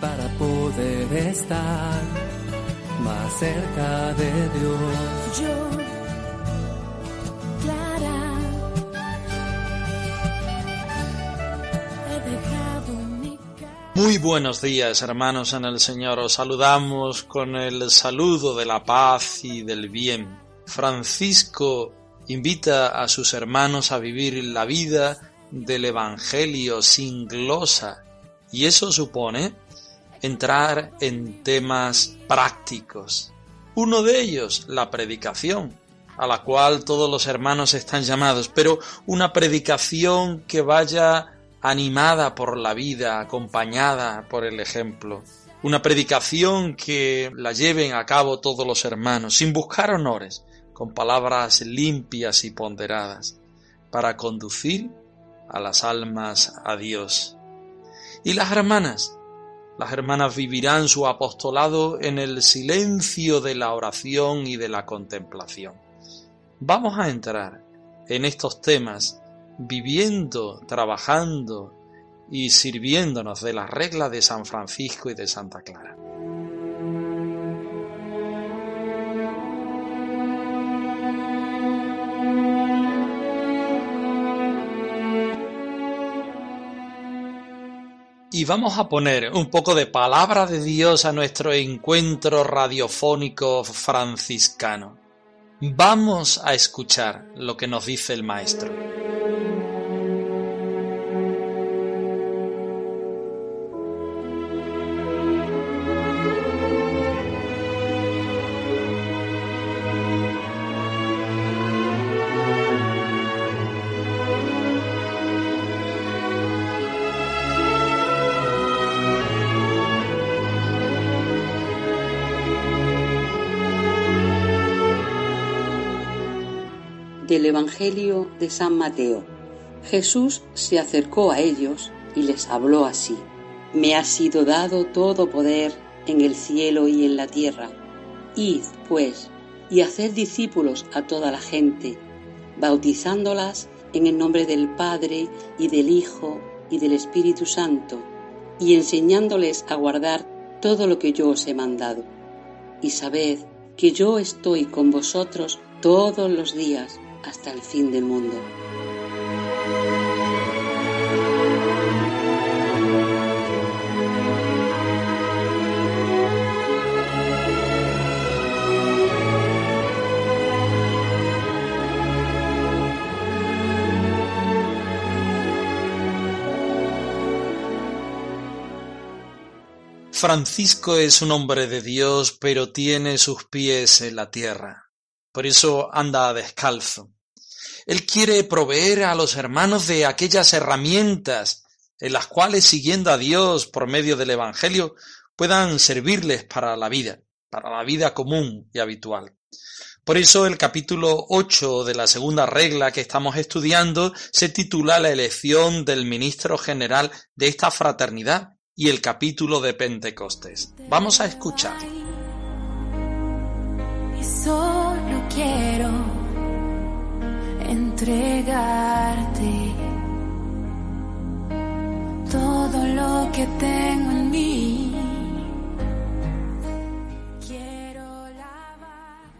Para poder estar más cerca de Dios. Yo, Clara, he dejado mi casa. Muy buenos días, hermanos en el Señor. Os saludamos con el saludo de la paz y del bien. Francisco invita a sus hermanos a vivir la vida del Evangelio sin glosa, y eso supone entrar en temas prácticos. Uno de ellos, la predicación, a la cual todos los hermanos están llamados, pero una predicación que vaya animada por la vida, acompañada por el ejemplo. Una predicación que la lleven a cabo todos los hermanos, sin buscar honores, con palabras limpias y ponderadas, para conducir a las almas a Dios. Y las hermanas, las hermanas vivirán su apostolado en el silencio de la oración y de la contemplación. Vamos a entrar en estos temas viviendo, trabajando y sirviéndonos de las reglas de San Francisco y de Santa Clara. Y vamos a poner un poco de palabra de Dios a nuestro encuentro radiofónico franciscano. Vamos a escuchar lo que nos dice el Maestro. Evangelio de San Mateo. Jesús se acercó a ellos y les habló así. Me ha sido dado todo poder en el cielo y en la tierra. Id, pues, y haced discípulos a toda la gente, bautizándolas en el nombre del Padre y del Hijo y del Espíritu Santo, y enseñándoles a guardar todo lo que yo os he mandado. Y sabed que yo estoy con vosotros todos los días hasta el fin del mundo. Francisco es un hombre de Dios, pero tiene sus pies en la tierra. Por eso anda descalzo. Él quiere proveer a los hermanos de aquellas herramientas en las cuales, siguiendo a Dios por medio del Evangelio, puedan servirles para la vida, para la vida común y habitual. Por eso el capítulo 8 de la segunda regla que estamos estudiando se titula La elección del ministro general de esta fraternidad y el capítulo de Pentecostés. Vamos a escuchar. Entregarte todo lo que tengo en mí. Quiero lavar.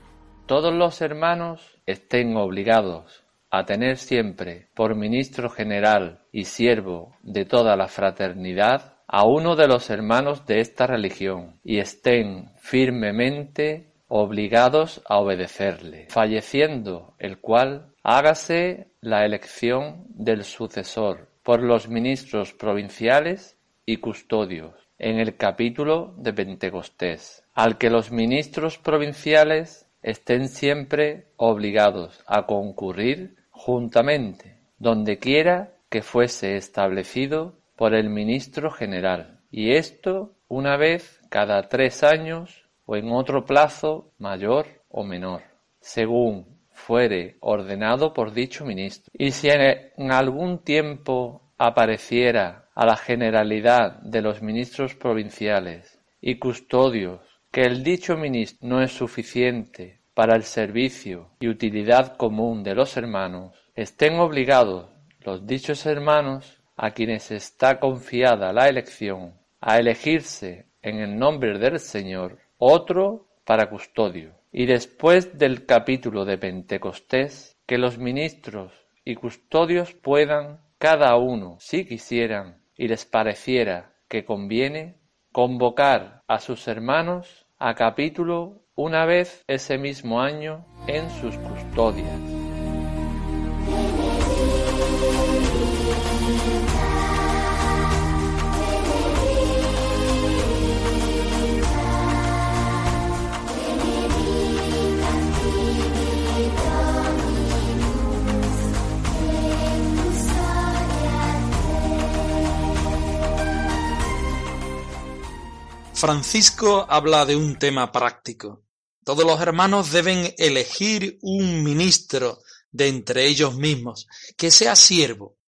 Todos los hermanos estén obligados a tener siempre por ministro general y siervo de toda la fraternidad a uno de los hermanos de esta religión y estén firmemente obligados a obedecerle, falleciendo el cual hágase la elección del sucesor por los ministros provinciales y custodios en el capítulo de Pentecostés, al que los ministros provinciales estén siempre obligados a concurrir juntamente, donde quiera que fuese establecido por el ministro general, y esto una vez cada tres años o en otro plazo mayor o menor, según fuere ordenado por dicho ministro. Y si en algún tiempo apareciera a la generalidad de los ministros provinciales y custodios que el dicho ministro no es suficiente para el servicio y utilidad común de los hermanos, estén obligados los dichos hermanos a quienes está confiada la elección a elegirse en el nombre del Señor otro para custodio. Y después del capítulo de Pentecostés, que los ministros y custodios puedan cada uno, si quisieran y les pareciera que conviene, convocar a sus hermanos a capítulo una vez ese mismo año en sus custodias. Francisco habla de un tema práctico. Todos los hermanos deben elegir un ministro de entre ellos mismos, que sea siervo,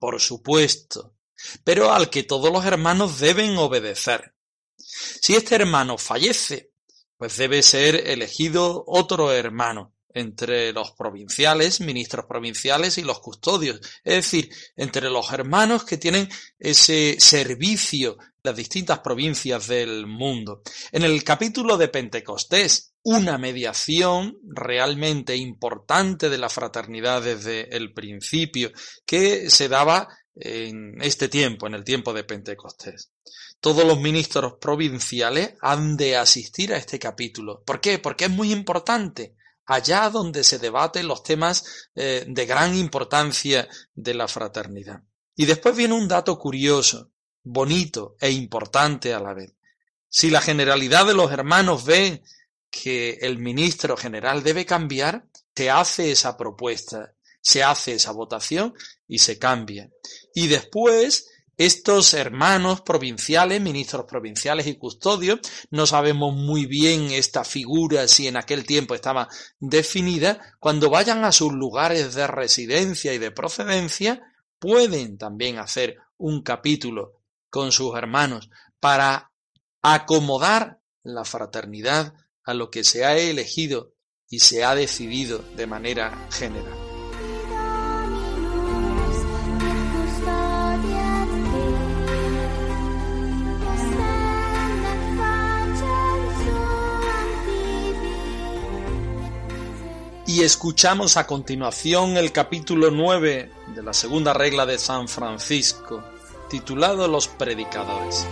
por supuesto, pero al que todos los hermanos deben obedecer. Si este hermano fallece, pues debe ser elegido otro hermano entre los provinciales, ministros provinciales y los custodios, es decir, entre los hermanos que tienen ese servicio las distintas provincias del mundo. En el capítulo de Pentecostés, una mediación realmente importante de la fraternidad desde el principio que se daba en este tiempo, en el tiempo de Pentecostés. Todos los ministros provinciales han de asistir a este capítulo. ¿Por qué? Porque es muy importante. Allá donde se debaten los temas eh, de gran importancia de la fraternidad. Y después viene un dato curioso bonito e importante a la vez. Si la generalidad de los hermanos ve que el ministro general debe cambiar, se hace esa propuesta, se hace esa votación y se cambia. Y después, estos hermanos provinciales, ministros provinciales y custodios, no sabemos muy bien esta figura si en aquel tiempo estaba definida, cuando vayan a sus lugares de residencia y de procedencia, pueden también hacer un capítulo con sus hermanos para acomodar la fraternidad a lo que se ha elegido y se ha decidido de manera general. Y escuchamos a continuación el capítulo 9 de la segunda regla de San Francisco, titulado Los Predicadores.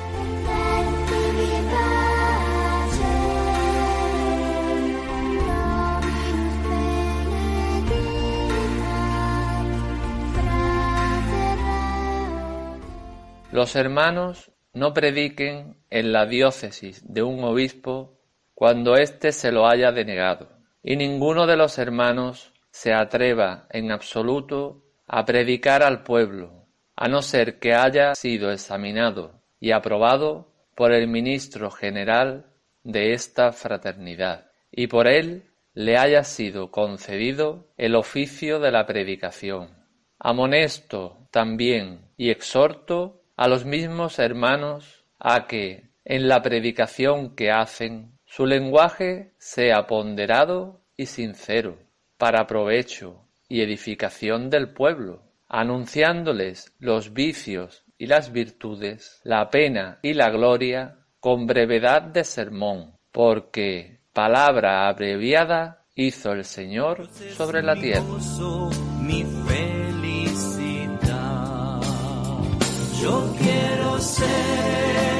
Los hermanos no prediquen en la diócesis de un obispo cuando éste se lo haya denegado, y ninguno de los hermanos se atreva en absoluto a predicar al pueblo a no ser que haya sido examinado y aprobado por el ministro general de esta fraternidad, y por él le haya sido concedido el oficio de la predicación. Amonesto también y exhorto a los mismos hermanos a que, en la predicación que hacen, su lenguaje sea ponderado y sincero, para provecho y edificación del pueblo, anunciándoles los vicios y las virtudes, la pena y la gloria, con brevedad de sermón, porque palabra abreviada hizo el Señor sobre la tierra. Yo quiero ser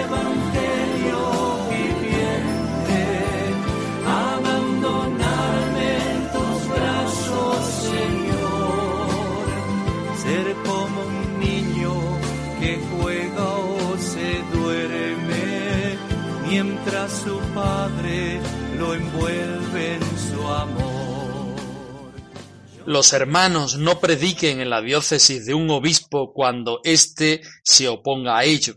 lo envuelve en su amor. los hermanos no prediquen en la diócesis de un obispo cuando éste se oponga a ello.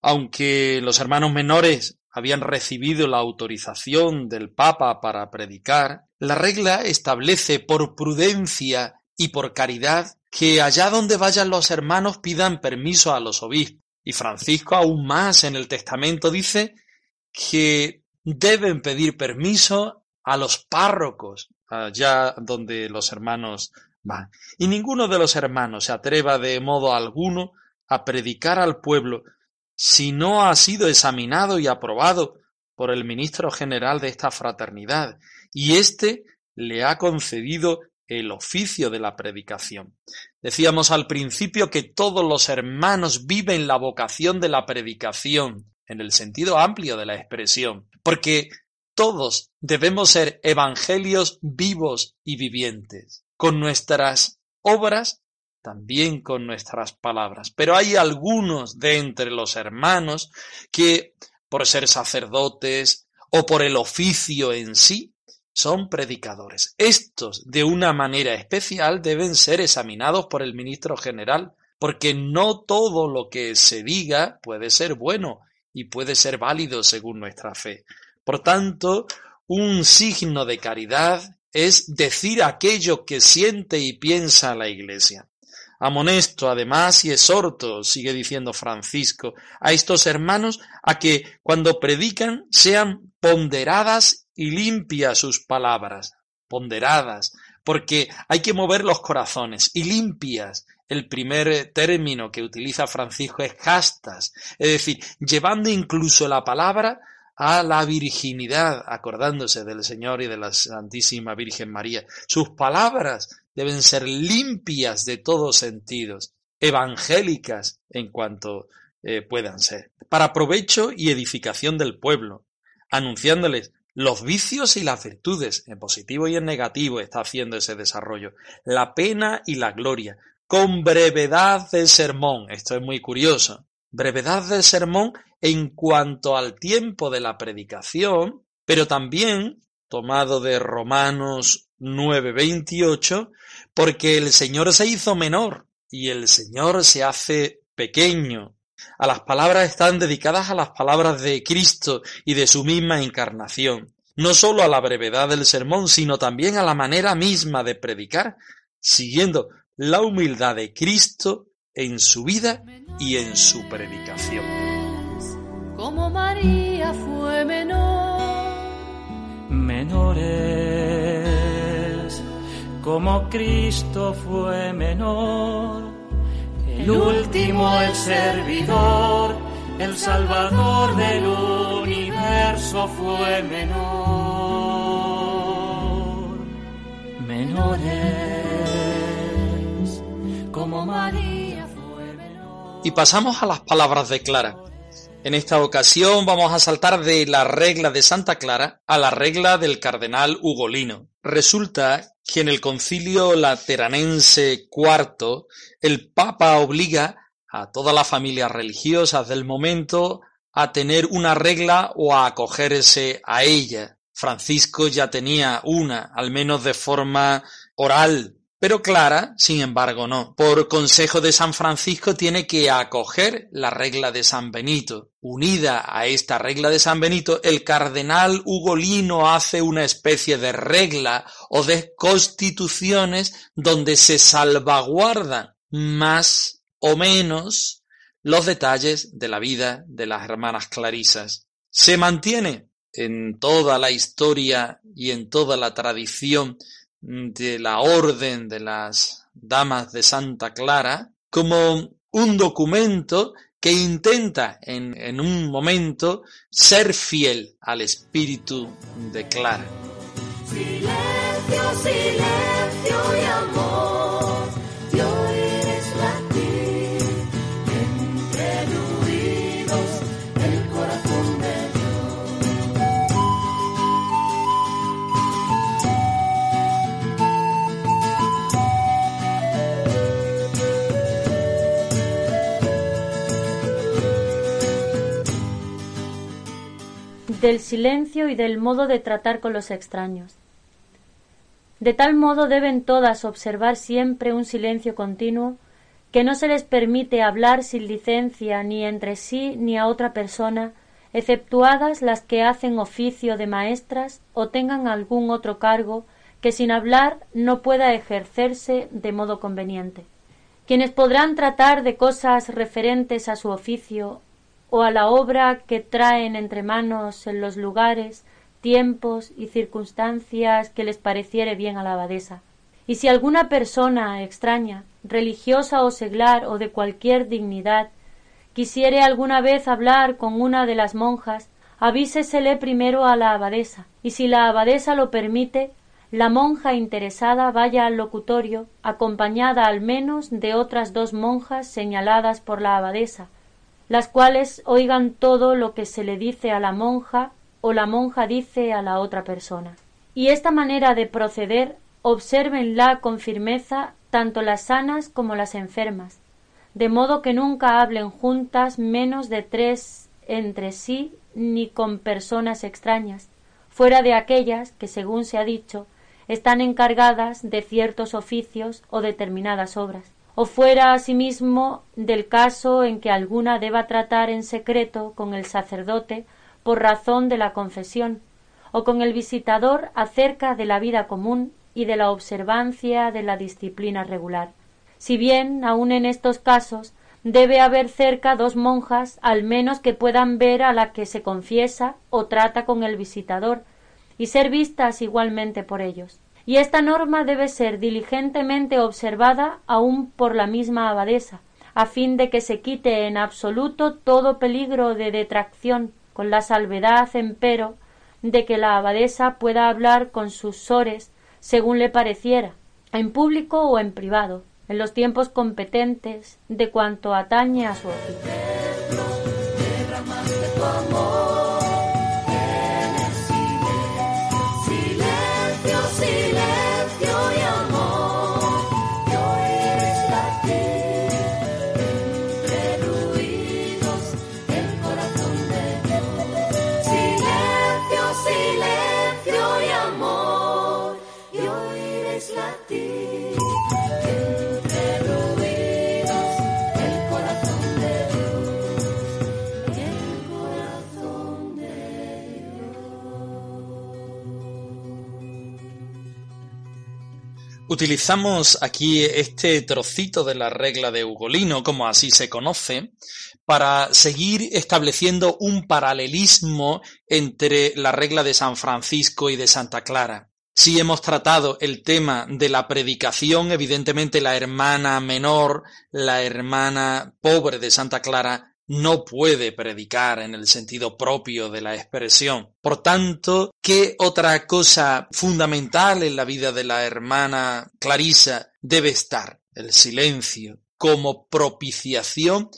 Aunque los hermanos menores habían recibido la autorización del Papa para predicar, la regla establece por prudencia y por caridad que allá donde vayan los hermanos pidan permiso a los obispos. Y Francisco aún más en el testamento dice que deben pedir permiso a los párrocos allá donde los hermanos van. Y ninguno de los hermanos se atreva de modo alguno a predicar al pueblo si no ha sido examinado y aprobado por el ministro general de esta fraternidad, y éste le ha concedido el oficio de la predicación. Decíamos al principio que todos los hermanos viven la vocación de la predicación, en el sentido amplio de la expresión, porque todos debemos ser evangelios vivos y vivientes, con nuestras obras, también con nuestras palabras. Pero hay algunos de entre los hermanos que, por ser sacerdotes o por el oficio en sí, son predicadores. Estos, de una manera especial, deben ser examinados por el ministro general, porque no todo lo que se diga puede ser bueno y puede ser válido según nuestra fe. Por tanto, un signo de caridad es decir aquello que siente y piensa la Iglesia. Amonesto además y exhorto, sigue diciendo Francisco, a estos hermanos a que cuando predican sean ponderadas y limpias sus palabras, ponderadas, porque hay que mover los corazones y limpias. El primer término que utiliza Francisco es castas, es decir, llevando incluso la palabra a la virginidad, acordándose del Señor y de la Santísima Virgen María. Sus palabras deben ser limpias de todos sentidos, evangélicas en cuanto eh, puedan ser, para provecho y edificación del pueblo, anunciándoles los vicios y las virtudes, en positivo y en negativo está haciendo ese desarrollo, la pena y la gloria, con brevedad de sermón, esto es muy curioso, brevedad de sermón en cuanto al tiempo de la predicación, pero también, tomado de Romanos 9:28, porque el Señor se hizo menor y el Señor se hace pequeño. A las palabras están dedicadas a las palabras de Cristo y de su misma encarnación, no sólo a la brevedad del sermón, sino también a la manera misma de predicar, siguiendo la humildad de Cristo en su vida y en su predicación. Como María fue menor, menores, como Cristo fue menor el último, el servidor, el salvador del universo fue menor. Menores, Y pasamos a las palabras de Clara. En esta ocasión vamos a saltar de la regla de Santa Clara a la regla del cardenal Ugolino. Resulta que en el concilio lateranense IV el Papa obliga a todas las familias religiosas del momento a tener una regla o a acogerse a ella. Francisco ya tenía una, al menos de forma oral, pero Clara, sin embargo, no. Por consejo de San Francisco tiene que acoger la regla de San Benito. Unida a esta regla de San Benito, el cardenal Ugolino hace una especie de regla o de constituciones donde se salvaguardan más o menos los detalles de la vida de las hermanas clarisas. Se mantiene en toda la historia y en toda la tradición de la Orden de las Damas de Santa Clara como un documento que intenta en, en un momento ser fiel al espíritu de Clara. Del silencio y del modo de tratar con los extraños. De tal modo deben todas observar siempre un silencio continuo, que no se les permite hablar sin licencia ni entre sí ni a otra persona, exceptuadas las que hacen oficio de maestras o tengan algún otro cargo que sin hablar no pueda ejercerse de modo conveniente. Quienes podrán tratar de cosas referentes a su oficio o a la obra que traen entre manos en los lugares, tiempos y circunstancias que les pareciere bien a la abadesa. Y si alguna persona extraña, religiosa o seglar o de cualquier dignidad, quisiere alguna vez hablar con una de las monjas, avísesele primero a la abadesa, y si la abadesa lo permite, la monja interesada vaya al locutorio, acompañada al menos de otras dos monjas señaladas por la abadesa, las cuales oigan todo lo que se le dice a la monja o la monja dice a la otra persona. Y esta manera de proceder obsérvenla con firmeza tanto las sanas como las enfermas, de modo que nunca hablen juntas menos de tres entre sí ni con personas extrañas, fuera de aquellas que, según se ha dicho, están encargadas de ciertos oficios o determinadas obras, o fuera asimismo del caso en que alguna deba tratar en secreto con el sacerdote por razón de la confesión, o con el visitador acerca de la vida común y de la observancia de la disciplina regular. Si bien, aun en estos casos, debe haber cerca dos monjas al menos que puedan ver a la que se confiesa o trata con el visitador, y ser vistas igualmente por ellos. Y esta norma debe ser diligentemente observada aun por la misma abadesa, a fin de que se quite en absoluto todo peligro de detracción con la salvedad, empero, de que la abadesa pueda hablar con sus sores según le pareciera, en público o en privado, en los tiempos competentes de cuanto atañe a su oficio. Utilizamos aquí este trocito de la regla de Ugolino, como así se conoce, para seguir estableciendo un paralelismo entre la regla de San Francisco y de Santa Clara. Si hemos tratado el tema de la predicación, evidentemente la hermana menor, la hermana pobre de Santa Clara, no puede predicar en el sentido propio de la expresión. Por tanto, ¿qué otra cosa fundamental en la vida de la hermana Clarisa debe estar? El silencio, como propiciación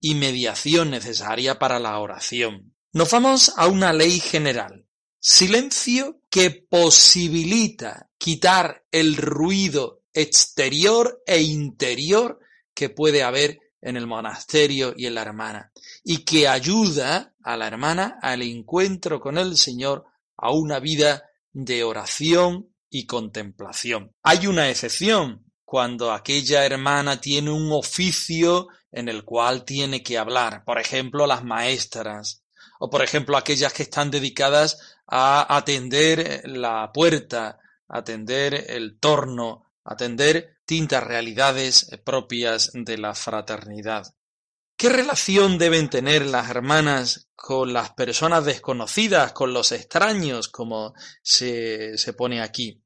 y mediación necesaria para la oración. Nos vamos a una ley general. Silencio que posibilita quitar el ruido exterior e interior que puede haber en el monasterio y en la hermana, y que ayuda a la hermana al encuentro con el Señor a una vida de oración y contemplación. Hay una excepción cuando aquella hermana tiene un oficio en el cual tiene que hablar, por ejemplo, las maestras, o por ejemplo aquellas que están dedicadas a atender la puerta, atender el torno, atender distintas realidades eh, propias de la fraternidad. ¿Qué relación deben tener las hermanas con las personas desconocidas, con los extraños, como se, se pone aquí?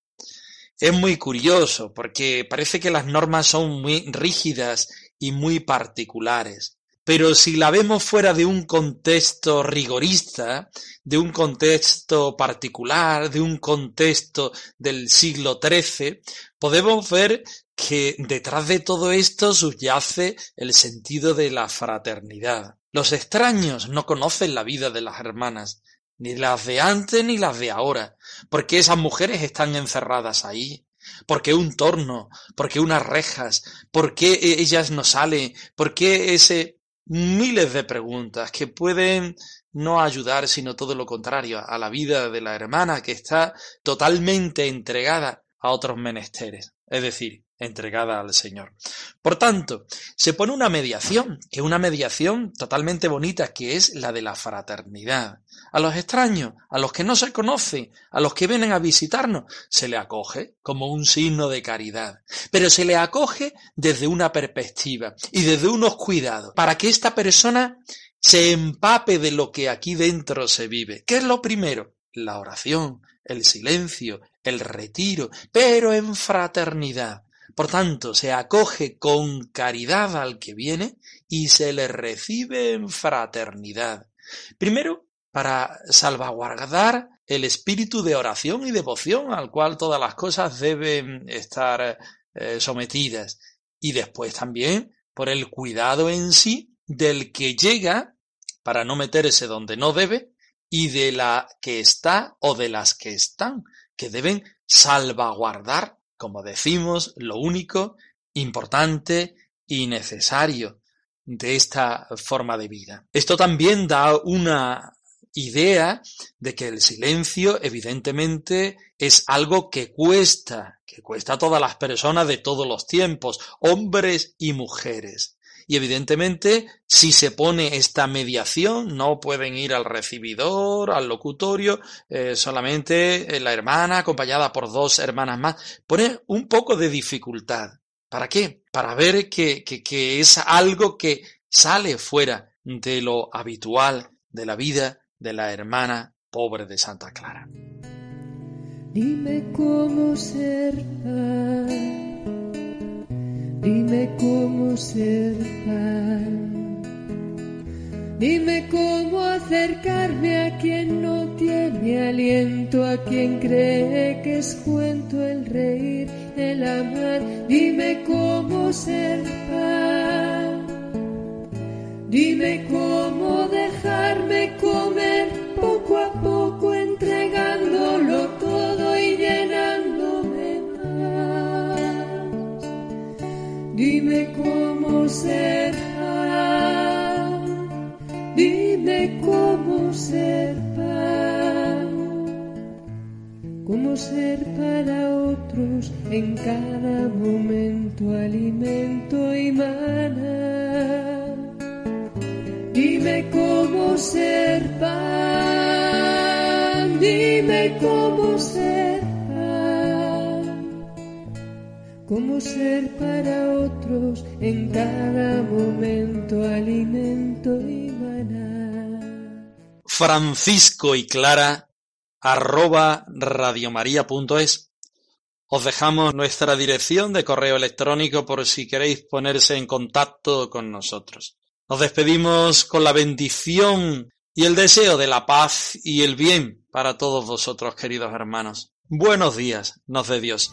Es muy curioso porque parece que las normas son muy rígidas y muy particulares. Pero si la vemos fuera de un contexto rigorista, de un contexto particular, de un contexto del siglo XIII, podemos ver que detrás de todo esto subyace el sentido de la fraternidad. Los extraños no conocen la vida de las hermanas, ni las de antes ni las de ahora, porque esas mujeres están encerradas ahí, porque un torno, porque unas rejas, porque ellas no salen, porque ese miles de preguntas que pueden no ayudar, sino todo lo contrario, a la vida de la hermana que está totalmente entregada a otros menesteres, es decir, entregada al Señor. Por tanto, se pone una mediación, que es una mediación totalmente bonita, que es la de la fraternidad. A los extraños, a los que no se conocen, a los que vienen a visitarnos, se le acoge como un signo de caridad, pero se le acoge desde una perspectiva y desde unos cuidados, para que esta persona se empape de lo que aquí dentro se vive. ¿Qué es lo primero? La oración, el silencio, el retiro, pero en fraternidad. Por tanto, se acoge con caridad al que viene y se le recibe en fraternidad. Primero, para salvaguardar el espíritu de oración y devoción al cual todas las cosas deben estar eh, sometidas. Y después también por el cuidado en sí del que llega para no meterse donde no debe y de la que está o de las que están, que deben salvaguardar, como decimos, lo único importante y necesario de esta forma de vida. Esto también da una idea de que el silencio evidentemente es algo que cuesta, que cuesta a todas las personas de todos los tiempos, hombres y mujeres. Y evidentemente, si se pone esta mediación, no pueden ir al recibidor, al locutorio, eh, solamente eh, la hermana acompañada por dos hermanas más. Pone un poco de dificultad. ¿Para qué? Para ver que, que, que es algo que sale fuera de lo habitual de la vida de la hermana pobre de Santa Clara. Dime cómo ser Dime cómo ser pan. Dime cómo acercarme a quien no tiene aliento, a quien cree que es cuento el reír, el amar. Dime cómo ser pan. Dime cómo ser pan. Dime cómo ser pan. Cómo ser para otros en cada momento alimento y maná Dime cómo ser pan, dime cómo ser ser para otros en cada momento alimento y maná. Francisco y Clara arroba radiomaria.es os dejamos nuestra dirección de correo electrónico por si queréis ponerse en contacto con nosotros. Nos despedimos con la bendición y el deseo de la paz y el bien para todos vosotros, queridos hermanos. Buenos días, nos de Dios.